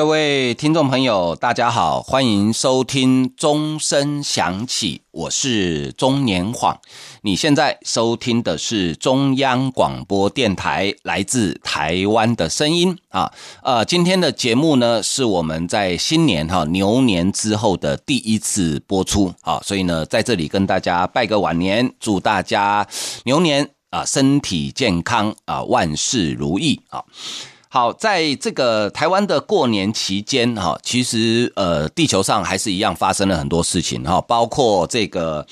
各位听众朋友，大家好，欢迎收听钟声响起，我是钟年晃。你现在收听的是中央广播电台来自台湾的声音啊。呃，今天的节目呢，是我们在新年哈牛年之后的第一次播出啊，所以呢，在这里跟大家拜个晚年，祝大家牛年啊身体健康啊，万事如意啊。好，在这个台湾的过年期间，哈，其实呃，地球上还是一样发生了很多事情，哈，包括这个。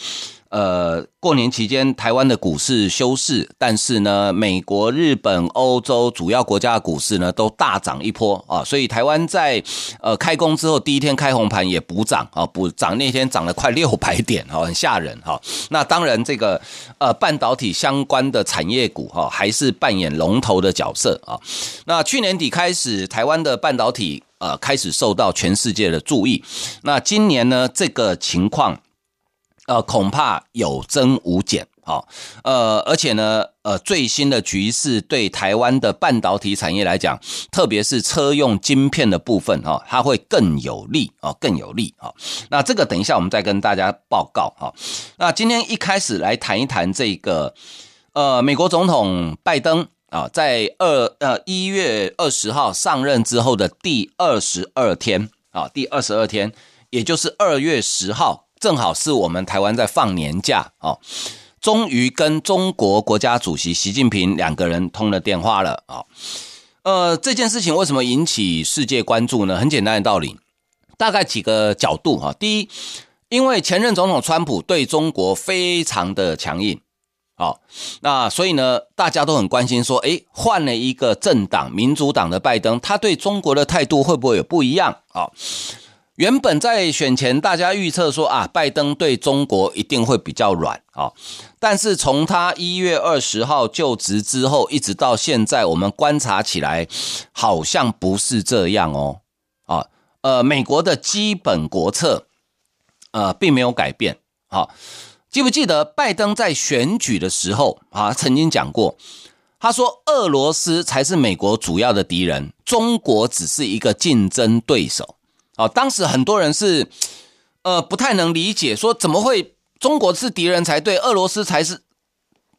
呃，过年期间，台湾的股市休市，但是呢，美国、日本、欧洲主要国家的股市呢都大涨一波啊，所以台湾在呃开工之后第一天开红盘也补涨啊，补涨那天涨了快六百点啊，很吓人哈。那当然，这个呃半导体相关的产业股哈还是扮演龙头的角色啊。那去年底开始，台湾的半导体呃开始受到全世界的注意，那今年呢这个情况。呃，恐怕有增无减，好，呃，而且呢，呃，最新的局势对台湾的半导体产业来讲，特别是车用晶片的部分，哈，它会更有利，哦，更有利，哈。那这个等一下我们再跟大家报告，哈。那今天一开始来谈一谈这个，呃，美国总统拜登啊，在二呃一月二十号上任之后的第二十二天，啊，第二十二天，也就是二月十号。正好是我们台湾在放年假哦，终于跟中国国家主席习近平两个人通了电话了啊。呃，这件事情为什么引起世界关注呢？很简单的道理，大概几个角度哈。第一，因为前任总统川普对中国非常的强硬，好，那所以呢，大家都很关心说，诶，换了一个政党，民主党的拜登，他对中国的态度会不会有不一样啊？原本在选前，大家预测说啊，拜登对中国一定会比较软啊。但是从他一月二十号就职之后，一直到现在，我们观察起来，好像不是这样哦。啊，呃，美国的基本国策，呃，并没有改变。好，记不记得拜登在选举的时候啊，曾经讲过，他说俄罗斯才是美国主要的敌人，中国只是一个竞争对手。哦，当时很多人是，呃，不太能理解，说怎么会中国是敌人才对，俄罗斯才是，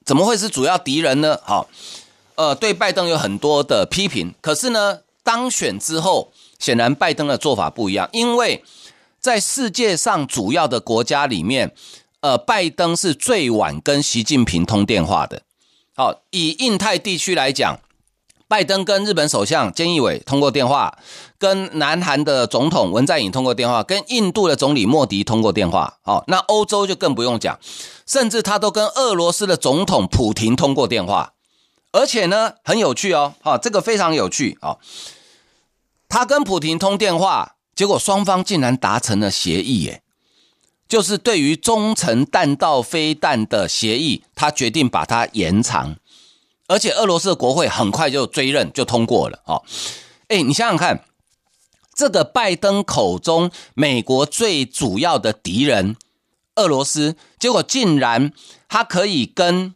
怎么会是主要敌人呢？好，呃，对拜登有很多的批评，可是呢，当选之后，显然拜登的做法不一样，因为在世界上主要的国家里面，呃，拜登是最晚跟习近平通电话的。好，以印太地区来讲。拜登跟日本首相菅义伟通过电话，跟南韩的总统文在寅通过电话，跟印度的总理莫迪通过电话。好，那欧洲就更不用讲，甚至他都跟俄罗斯的总统普廷通过电话。而且呢，很有趣哦，哈，这个非常有趣哦。他跟普廷通电话，结果双方竟然达成了协议，耶，就是对于中程弹道飞弹的协议，他决定把它延长。而且俄罗斯的国会很快就追认，就通过了哦。诶，你想想看，这个拜登口中美国最主要的敌人俄罗斯，结果竟然他可以跟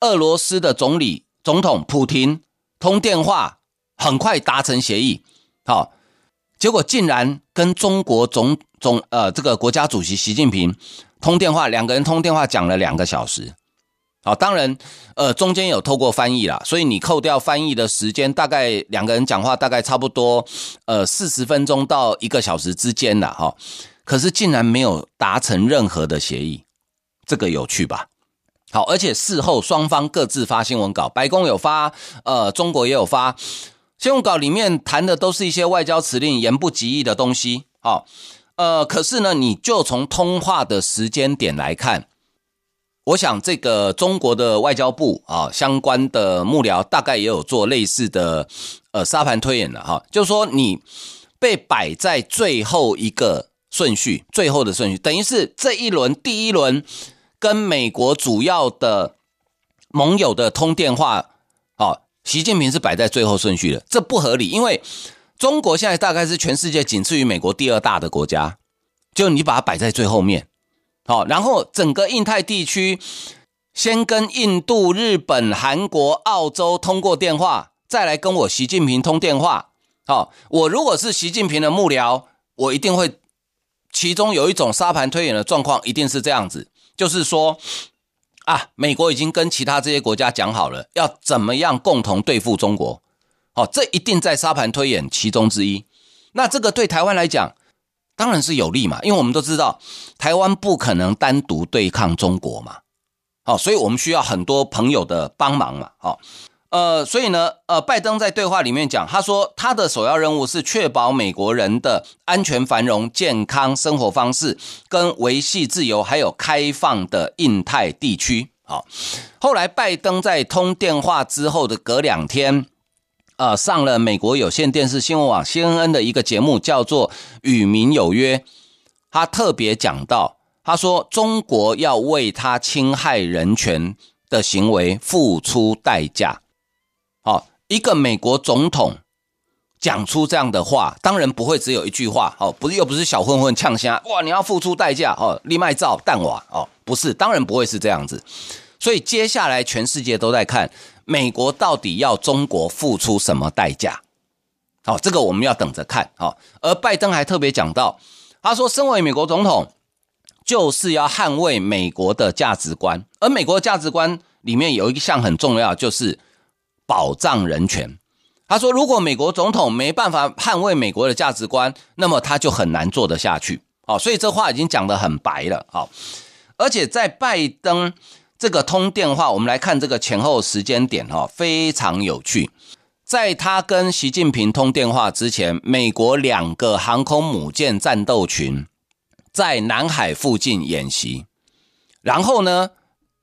俄罗斯的总理、总统普京通电话，很快达成协议。好，结果竟然跟中国总总呃这个国家主席习近平通电话，两个人通电话讲了两个小时。好，当然，呃，中间有透过翻译啦，所以你扣掉翻译的时间，大概两个人讲话大概差不多，呃，四十分钟到一个小时之间啦。哈。可是竟然没有达成任何的协议，这个有趣吧？好，而且事后双方各自发新闻稿，白宫有发，呃，中国也有发新闻稿，里面谈的都是一些外交辞令、言不及义的东西。好，呃，可是呢，你就从通话的时间点来看。我想，这个中国的外交部啊，相关的幕僚大概也有做类似的呃沙盘推演了哈，就是说你被摆在最后一个顺序，最后的顺序，等于是这一轮第一轮跟美国主要的盟友的通电话，哦，习近平是摆在最后顺序的，这不合理，因为中国现在大概是全世界仅次于美国第二大的国家，就你把它摆在最后面，好，然后整个印太地区先跟印度、日本、韩国、澳洲通过电话，再来跟我习近平通电话，好，我如果是习近平的幕僚，我一定会。其中有一种沙盘推演的状况，一定是这样子，就是说，啊，美国已经跟其他这些国家讲好了，要怎么样共同对付中国，好，这一定在沙盘推演其中之一。那这个对台湾来讲，当然是有利嘛，因为我们都知道，台湾不可能单独对抗中国嘛，好，所以我们需要很多朋友的帮忙嘛，好。呃，所以呢，呃，拜登在对话里面讲，他说他的首要任务是确保美国人的安全、繁荣、健康生活方式，跟维系自由还有开放的印太地区。好，后来拜登在通电话之后的隔两天，呃，上了美国有线电视新闻网 CNN 的一个节目，叫做《与民有约》，他特别讲到，他说中国要为他侵害人权的行为付出代价。好，一个美国总统讲出这样的话，当然不会只有一句话。哦，不是，又不是小混混呛声，哇，你要付出代价哦，立麦照弹瓦哦，不是，当然不会是这样子。所以接下来全世界都在看美国到底要中国付出什么代价。好，这个我们要等着看。好，而拜登还特别讲到，他说，身为美国总统，就是要捍卫美国的价值观，而美国的价值观里面有一项很重要，就是。保障人权，他说：“如果美国总统没办法捍卫美国的价值观，那么他就很难做得下去。”好，所以这话已经讲得很白了。好，而且在拜登这个通电话，我们来看这个前后时间点，哈，非常有趣。在他跟习近平通电话之前，美国两个航空母舰战斗群在南海附近演习，然后呢，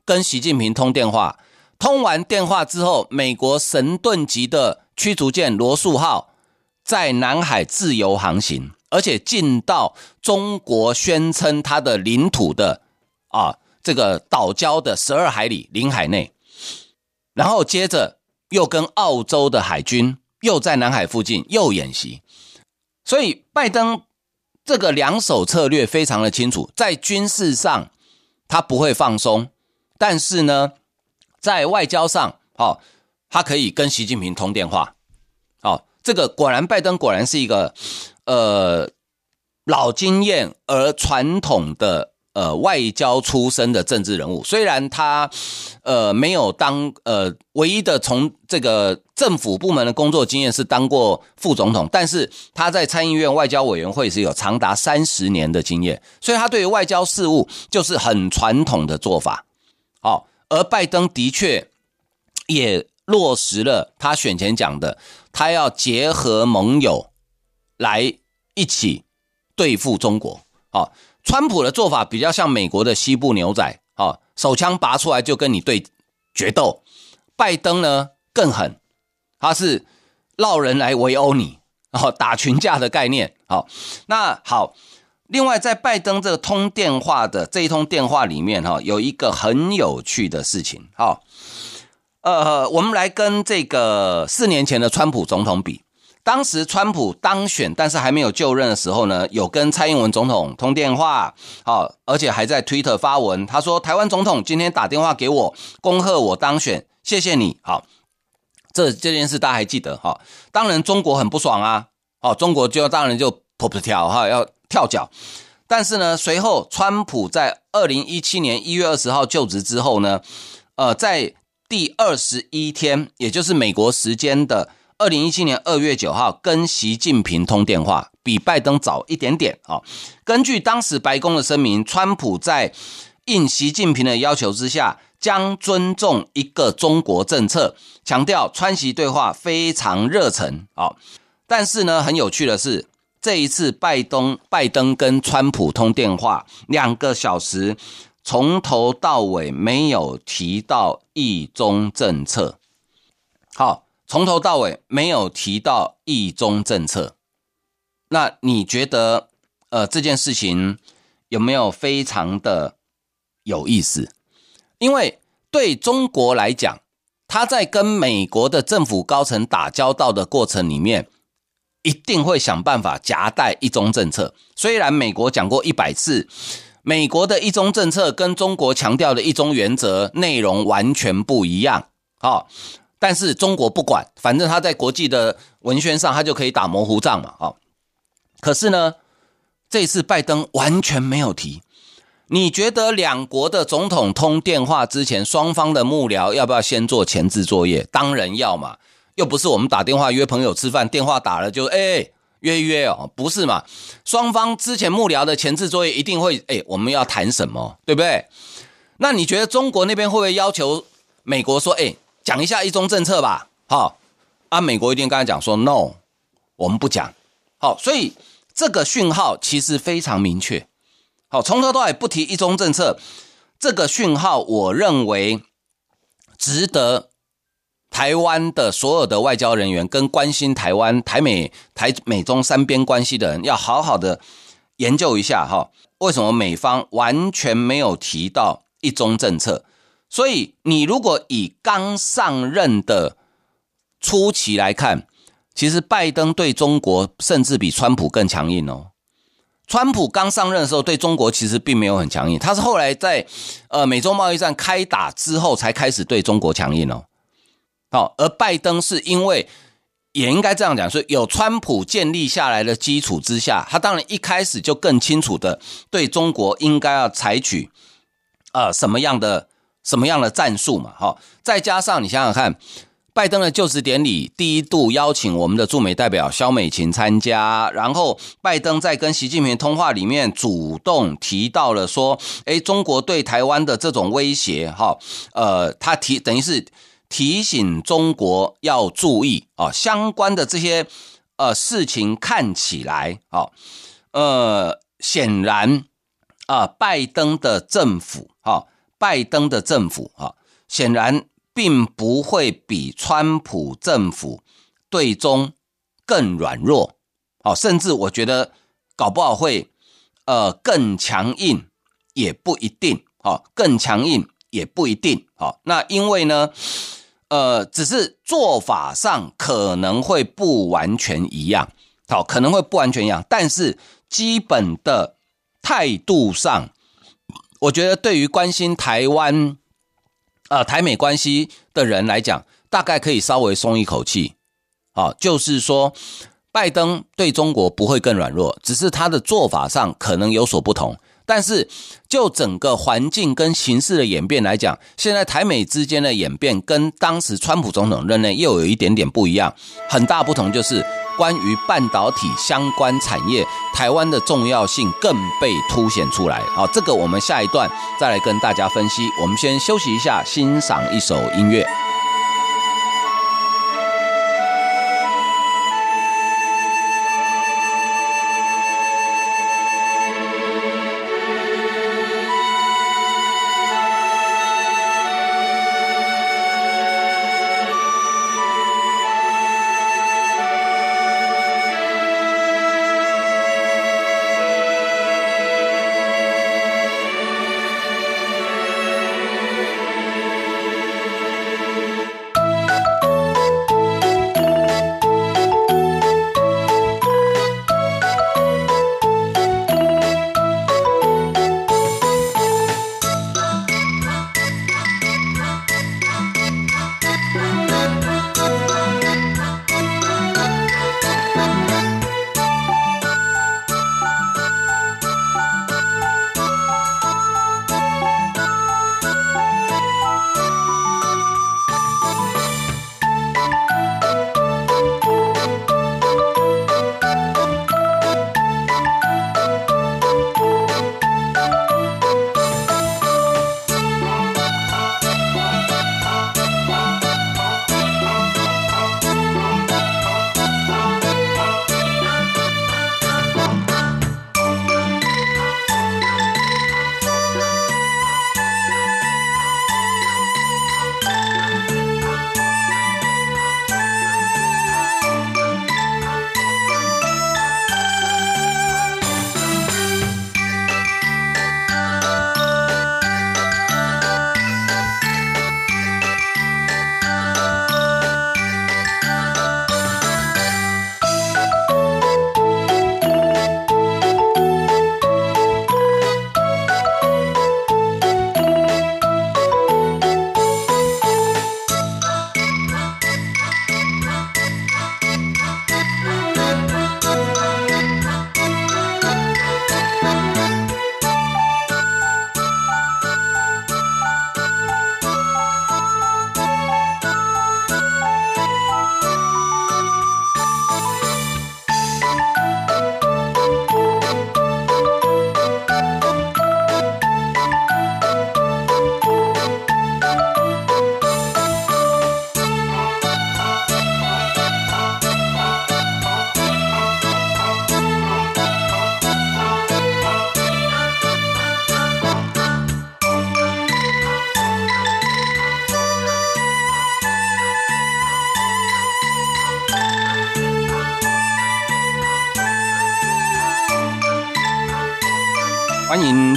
跟习近平通电话。通完电话之后，美国神盾级的驱逐舰罗素号在南海自由航行，而且进到中国宣称它的领土的啊这个岛礁的十二海里领海内，然后接着又跟澳洲的海军又在南海附近又演习，所以拜登这个两手策略非常的清楚，在军事上他不会放松，但是呢。在外交上，好，他可以跟习近平通电话，好，这个果然，拜登果然是一个呃老经验而传统的呃外交出身的政治人物。虽然他呃没有当呃唯一的从这个政府部门的工作经验是当过副总统，但是他在参议院外交委员会是有长达三十年的经验，所以他对于外交事务就是很传统的做法，好。而拜登的确也落实了他选前讲的，他要结合盟友来一起对付中国。好，川普的做法比较像美国的西部牛仔，好，手枪拔出来就跟你对决斗。拜登呢更狠，他是绕人来围殴你，然哦，打群架的概念。好，那好。另外，在拜登这个通电话的这一通电话里面，哈，有一个很有趣的事情，哈，呃，我们来跟这个四年前的川普总统比，当时川普当选，但是还没有就任的时候呢，有跟蔡英文总统通电话，好，而且还在 Twitter 发文，他说：“台湾总统今天打电话给我，恭贺我当选，谢谢你。”好，这这件事大家还记得哈？当然中国很不爽啊，哦，中国就当然就噗噗跳哈要。跳脚，但是呢，随后川普在二零一七年一月二十号就职之后呢，呃，在第二十一天，也就是美国时间的二零一七年二月九号，跟习近平通电话，比拜登早一点点啊。根据当时白宫的声明，川普在应习近平的要求之下，将尊重一个中国政策，强调川习对话非常热忱啊。但是呢，很有趣的是。这一次，拜登拜登跟川普通电话两个小时，从头到尾没有提到一中政策。好，从头到尾没有提到一中政策。那你觉得，呃，这件事情有没有非常的有意思？因为对中国来讲，他在跟美国的政府高层打交道的过程里面，一定会想办法夹带一中政策。虽然美国讲过一百次，美国的一中政策跟中国强调的一中原则内容完全不一样。好，但是中国不管，反正他在国际的文宣上，他就可以打模糊仗嘛。好，可是呢，这次拜登完全没有提。你觉得两国的总统通电话之前，双方的幕僚要不要先做前置作业？当然要嘛，又不是我们打电话约朋友吃饭，电话打了就哎约约哦，不是嘛？双方之前幕僚的前置作业一定会哎，我们要谈什么，对不对？那你觉得中国那边会不会要求美国说哎，讲一下一中政策吧？好，啊，美国一定刚才讲说 no，我们不讲。好，所以这个讯号其实非常明确。好，从头到尾不提一中政策，这个讯号，我认为值得台湾的所有的外交人员跟关心台湾、台美、台美中三边关系的人，要好好的研究一下哈。为什么美方完全没有提到一中政策？所以，你如果以刚上任的初期来看，其实拜登对中国甚至比川普更强硬哦。川普刚上任的时候，对中国其实并没有很强硬，他是后来在呃美中贸易战开打之后才开始对中国强硬哦。好，而拜登是因为也应该这样讲，所以有川普建立下来的基础之下，他当然一开始就更清楚的对中国应该要采取呃什么样的什么样的战术嘛。哈，再加上你想想看。拜登的就职典礼第一度邀请我们的驻美代表肖美琴参加，然后拜登在跟习近平通话里面主动提到了说，诶，中国对台湾的这种威胁，哈，呃，他提等于是提醒中国要注意啊，相关的这些呃事情看起来啊，呃，显然啊，拜登的政府，哈，拜登的政府，啊，显然。并不会比川普政府对中更软弱，哦，甚至我觉得搞不好会呃更强硬，也不一定，哦，更强硬也不一定，哦，那因为呢，呃，只是做法上可能会不完全一样，好，可能会不完全一样，但是基本的态度上，我觉得对于关心台湾。呃，台美关系的人来讲，大概可以稍微松一口气，啊，就是说，拜登对中国不会更软弱，只是他的做法上可能有所不同。但是就整个环境跟形势的演变来讲，现在台美之间的演变跟当时川普总统任内又有一点点不一样，很大不同就是。关于半导体相关产业，台湾的重要性更被凸显出来。好，这个我们下一段再来跟大家分析。我们先休息一下，欣赏一首音乐。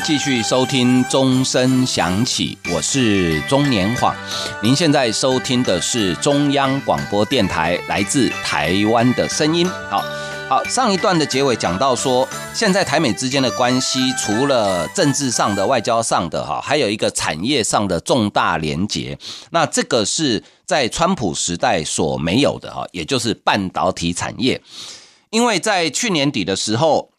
继续收听钟声响起，我是钟年晃。您现在收听的是中央广播电台来自台湾的声音。好，好，上一段的结尾讲到说，现在台美之间的关系，除了政治上的、外交上的哈，还有一个产业上的重大连结。那这个是在川普时代所没有的哈，也就是半导体产业。因为在去年底的时候，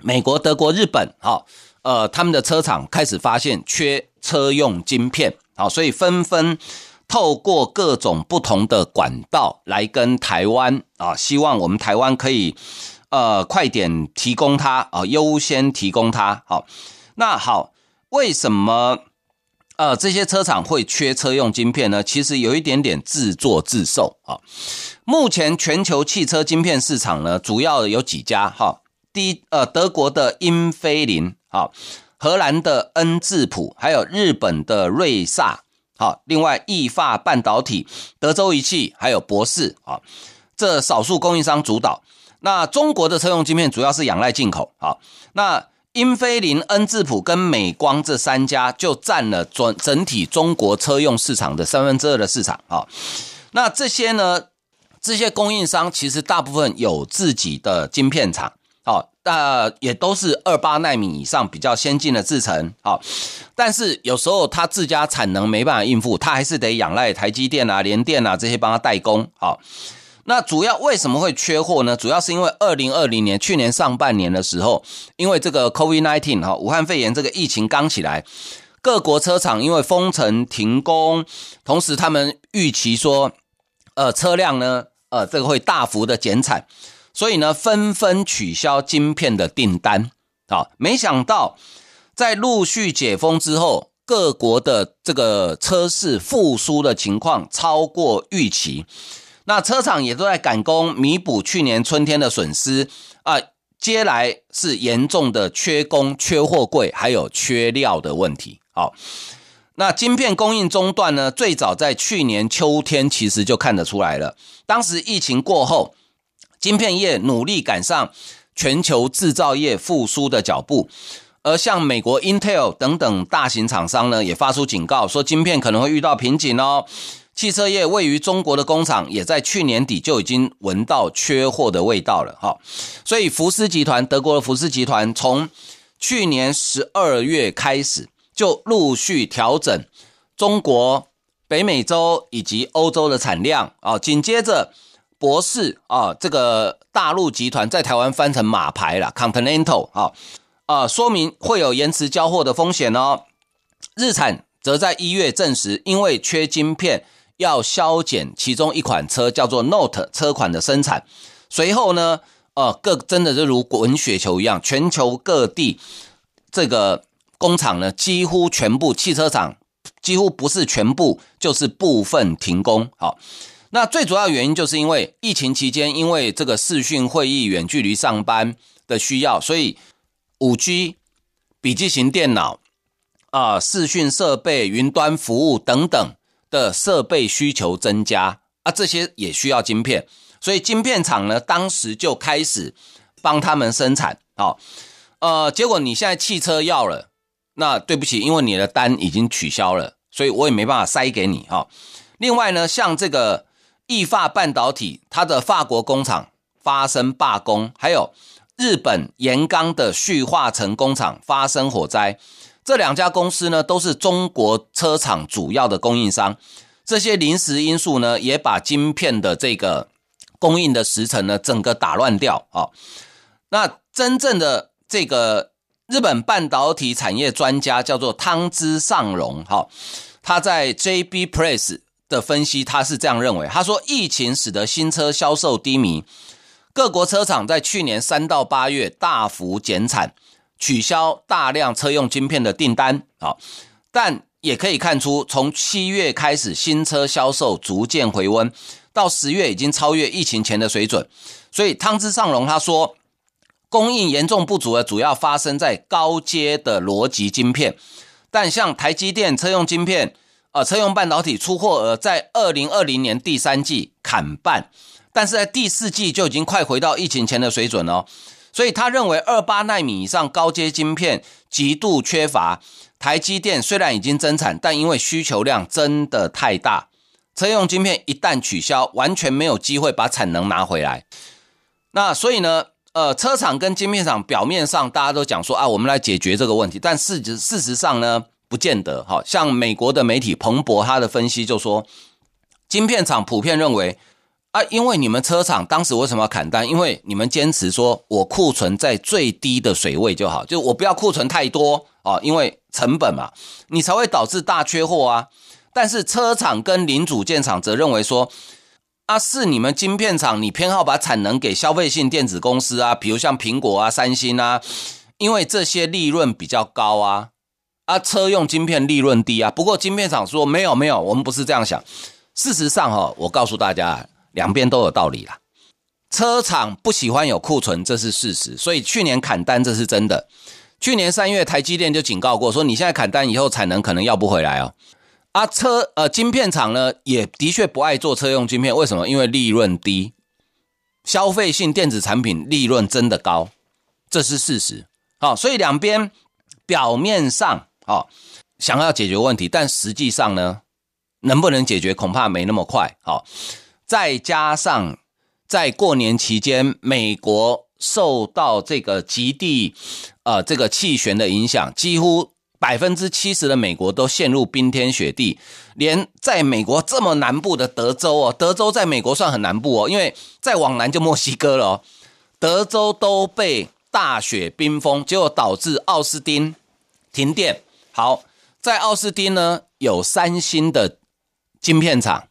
美国、德国、日本哈。呃，他们的车厂开始发现缺车用晶片，好，所以纷纷透过各种不同的管道来跟台湾啊，希望我们台湾可以呃快点提供它啊，优先提供它。好，那好，为什么呃这些车厂会缺车用晶片呢？其实有一点点自作自受啊。目前全球汽车晶片市场呢，主要有几家哈，第一呃德国的英飞凌。好，荷兰的恩智浦，还有日本的瑞萨，好，另外意法半导体、德州仪器，还有博世，啊，这少数供应商主导。那中国的车用晶片主要是仰赖进口，好，那英飞凌、恩智浦跟美光这三家就占了整整体中国车用市场的三分之二的市场，啊，那这些呢，这些供应商其实大部分有自己的晶片厂。好，那也都是二八纳米以上比较先进的制程。好，但是有时候它自家产能没办法应付，它还是得仰赖台积电啊、联电啊这些帮它代工。好，那主要为什么会缺货呢？主要是因为二零二零年去年上半年的时候，因为这个 COVID-19 哈，武汉肺炎这个疫情刚起来，各国车厂因为封城停工，同时他们预期说，呃，车辆呢，呃，这个会大幅的减产。所以呢，纷纷取消晶片的订单。啊，没想到在陆续解封之后，各国的这个车市复苏的情况超过预期。那车厂也都在赶工弥补去年春天的损失啊。接来是严重的缺工、缺货柜，还有缺料的问题。好，那晶片供应中断呢，最早在去年秋天其实就看得出来了。当时疫情过后。晶片业努力赶上全球制造业复苏的脚步，而像美国 Intel 等等大型厂商呢，也发出警告说，晶片可能会遇到瓶颈哦。汽车业位于中国的工厂，也在去年底就已经闻到缺货的味道了哈。所以福斯集团，德国的福斯集团，从去年十二月开始就陆续调整中国、北美洲以及欧洲的产量啊，紧接着。博世啊，这个大陆集团在台湾翻成马牌了，Continental 啊啊，说明会有延迟交货的风险哦。日产则在一月证实，因为缺晶片，要削减其中一款车叫做 Note 车款的生产。随后呢，呃，各真的就如滚雪球一样，全球各地这个工厂呢，几乎全部汽车厂几乎不是全部，就是部分停工。好。那最主要原因就是因为疫情期间，因为这个视讯会议、远距离上班的需要，所以五 G、笔记型电脑啊、视讯设备、云端服务等等的设备需求增加啊，这些也需要晶片，所以晶片厂呢，当时就开始帮他们生产。好，呃，结果你现在汽车要了，那对不起，因为你的单已经取消了，所以我也没办法塞给你哈。另外呢，像这个。意法半导体，它的法国工厂发生罢工，还有日本岩钢的旭化成工厂发生火灾，这两家公司呢都是中国车厂主要的供应商。这些临时因素呢，也把晶片的这个供应的时程呢整个打乱掉啊。那真正的这个日本半导体产业专家叫做汤之上荣，哈，他在 JB Press。的分析，他是这样认为。他说，疫情使得新车销售低迷，各国车厂在去年三到八月大幅减产，取消大量车用晶片的订单。好，但也可以看出，从七月开始，新车销售逐渐回温，到十月已经超越疫情前的水准。所以汤之上隆他说，供应严重不足的主要发生在高阶的逻辑晶片，但像台积电车用晶片。呃，车用半导体出货额在二零二零年第三季砍半，但是在第四季就已经快回到疫情前的水准了。所以他认为，二八纳米以上高阶晶片极度缺乏。台积电虽然已经增产，但因为需求量真的太大，车用晶片一旦取消，完全没有机会把产能拿回来。那所以呢，呃，车厂跟晶片厂表面上大家都讲说啊，我们来解决这个问题，但事实事实上呢，不见得。好像美国的媒体彭博他的分析就说，晶片厂普遍认为。啊，因为你们车厂当时为什么要砍单？因为你们坚持说我库存在最低的水位就好，就我不要库存太多啊，因为成本嘛，你才会导致大缺货啊。但是车厂跟零组件厂则认为说，啊，是你们晶片厂，你偏好把产能给消费性电子公司啊，比如像苹果啊、三星啊，因为这些利润比较高啊，啊，车用晶片利润低啊。不过晶片厂说没有没有，我们不是这样想。事实上哈，我告诉大家。两边都有道理啦，车厂不喜欢有库存，这是事实，所以去年砍单这是真的。去年三月，台积电就警告过，说你现在砍单以后，产能可能要不回来哦。啊，车呃，晶片厂呢也的确不爱做车用晶片，为什么？因为利润低，消费性电子产品利润真的高，这是事实。好，所以两边表面上哦想要解决问题，但实际上呢，能不能解决，恐怕没那么快。好。再加上在过年期间，美国受到这个极地呃这个气旋的影响，几乎百分之七十的美国都陷入冰天雪地，连在美国这么南部的德州哦，德州在美国算很南部哦，因为再往南就墨西哥了哦，德州都被大雪冰封，结果导致奥斯汀停电。好，在奥斯汀呢，有三星的晶片厂，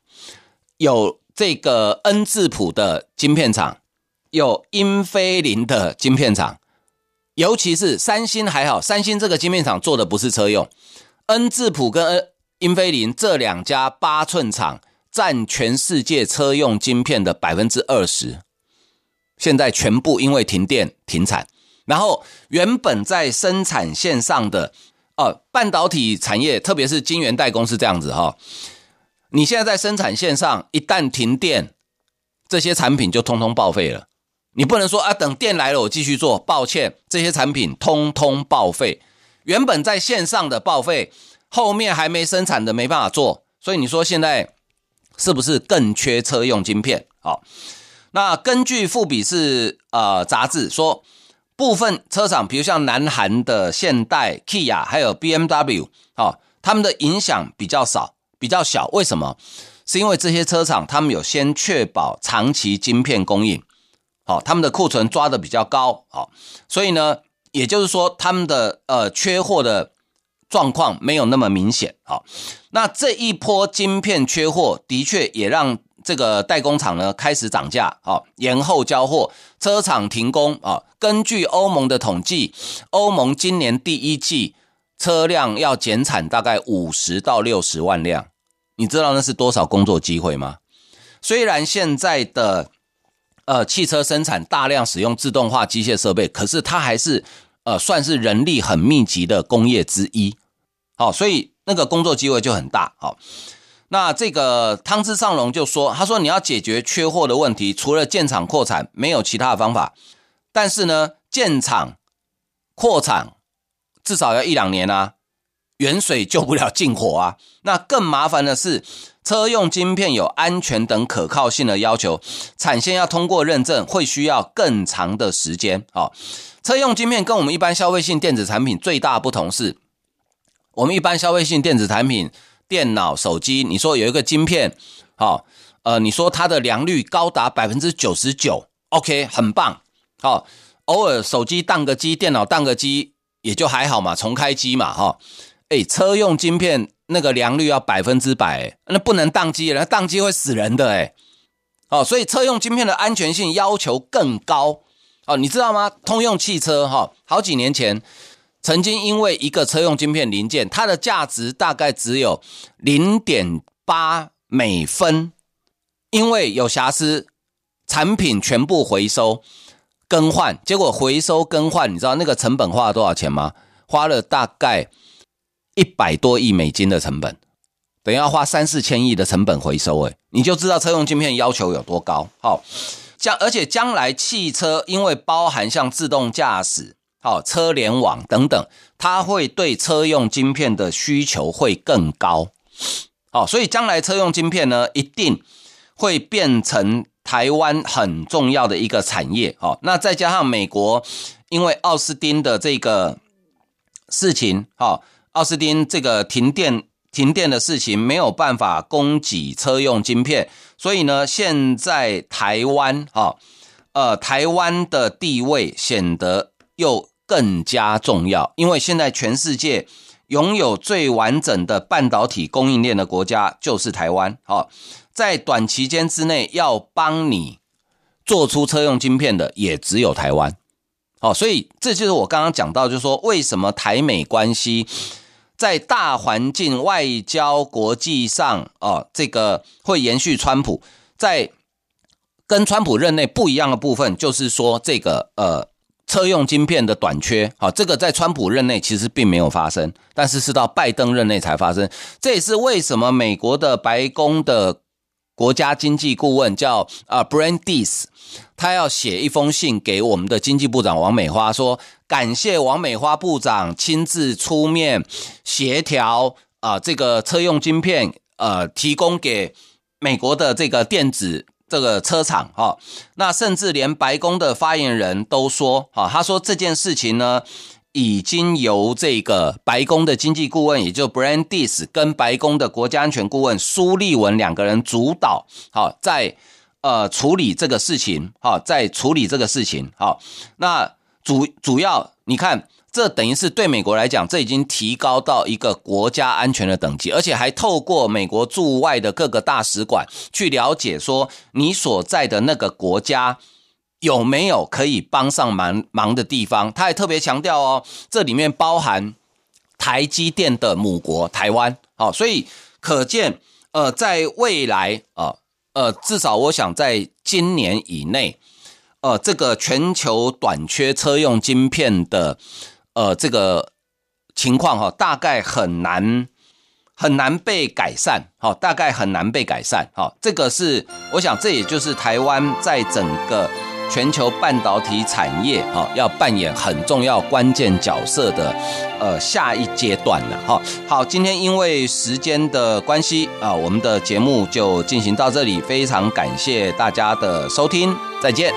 有。这个恩智浦的晶片厂，有英飞凌的晶片厂，尤其是三星还好，三星这个晶片厂做的不是车用，恩智浦跟恩英飞凌这两家八寸厂占全世界车用晶片的百分之二十，现在全部因为停电停产，然后原本在生产线上的哦，半导体产业，特别是晶圆代工是这样子哈。你现在在生产线上，一旦停电，这些产品就通通报废了。你不能说啊，等电来了我继续做。抱歉，这些产品通通报废。原本在线上的报废，后面还没生产的没办法做。所以你说现在是不是更缺车用晶片？好，那根据富比士呃杂志说，部分车厂，比如像南韩的现代、Kia 还有 BMW，好，他们的影响比较少。比较小，为什么？是因为这些车厂他们有先确保长期晶片供应，好，他们的库存抓得比较高，好，所以呢，也就是说他们的呃缺货的状况没有那么明显，好，那这一波晶片缺货的确也让这个代工厂呢开始涨价，好，延后交货，车厂停工啊。根据欧盟的统计，欧盟今年第一季。车辆要减产大概五十到六十万辆，你知道那是多少工作机会吗？虽然现在的呃汽车生产大量使用自动化机械设备，可是它还是呃算是人力很密集的工业之一。好，所以那个工作机会就很大。好，那这个汤之上龙就说，他说你要解决缺货的问题，除了建厂扩产，没有其他的方法。但是呢，建厂扩产。至少要一两年啊，远水救不了近火啊。那更麻烦的是，车用晶片有安全等可靠性的要求，产线要通过认证，会需要更长的时间。好，车用晶片跟我们一般消费性电子产品最大不同是，我们一般消费性电子产品，电脑、手机，你说有一个晶片，好，呃，你说它的良率高达百分之九十九，OK，很棒。好，偶尔手机当个机，电脑当个机。也就还好嘛，重开机嘛，哈，哎，车用晶片那个良率要百分之百，那不能宕机，那宕机会死人的，哎，哦，所以车用晶片的安全性要求更高，哦，你知道吗？通用汽车哈，好几年前曾经因为一个车用晶片零件，它的价值大概只有零点八美分，因为有瑕疵，产品全部回收。更换，结果回收更换，你知道那个成本花了多少钱吗？花了大概一百多亿美金的成本，等于要花三四千亿的成本回收，诶，你就知道车用晶片要求有多高。好，将而且将来汽车因为包含像自动驾驶，哦，车联网等等，它会对车用晶片的需求会更高。哦，所以将来车用晶片呢，一定会变成台湾很重要的一个产业。哦，那再加上美国，因为奥斯汀的这个事情，哦，奥斯汀这个停电停电的事情没有办法供给车用晶片，所以呢，现在台湾，哈，呃，台湾的地位显得又更加重要，因为现在全世界拥有最完整的半导体供应链的国家就是台湾。好，在短期间之内要帮你做出车用晶片的也只有台湾。好，所以这就是我刚刚讲到，就是说为什么台美关系在大环境、外交、国际上，哦，这个会延续川普在跟川普任内不一样的部分，就是说这个呃。车用晶片的短缺，好，这个在川普任内其实并没有发生，但是是到拜登任内才发生。这也是为什么美国的白宫的国家经济顾问叫啊 Brandis，他要写一封信给我们的经济部长王美花，说感谢王美花部长亲自出面协调啊，这个车用晶片呃提供给美国的这个电子。这个车厂哈，那甚至连白宫的发言人都说哈，他说这件事情呢，已经由这个白宫的经济顾问，也就 Brandis 跟白宫的国家安全顾问苏利文两个人主导，好，在呃处理这个事情，好，在处理这个事情，好，那主主要你看。这等于是对美国来讲，这已经提高到一个国家安全的等级，而且还透过美国驻外的各个大使馆去了解，说你所在的那个国家有没有可以帮上忙忙的地方。他还特别强调哦，这里面包含台积电的母国台湾。好，所以可见，呃，在未来啊，呃，至少我想在今年以内，呃，这个全球短缺车用晶片的。呃，这个情况哈，大概很难很难被改善，好，大概很难被改善，好，这个是我想，这也就是台湾在整个全球半导体产业哈，要扮演很重要关键角色的呃下一阶段了，哈，好，今天因为时间的关系啊，我们的节目就进行到这里，非常感谢大家的收听，再见。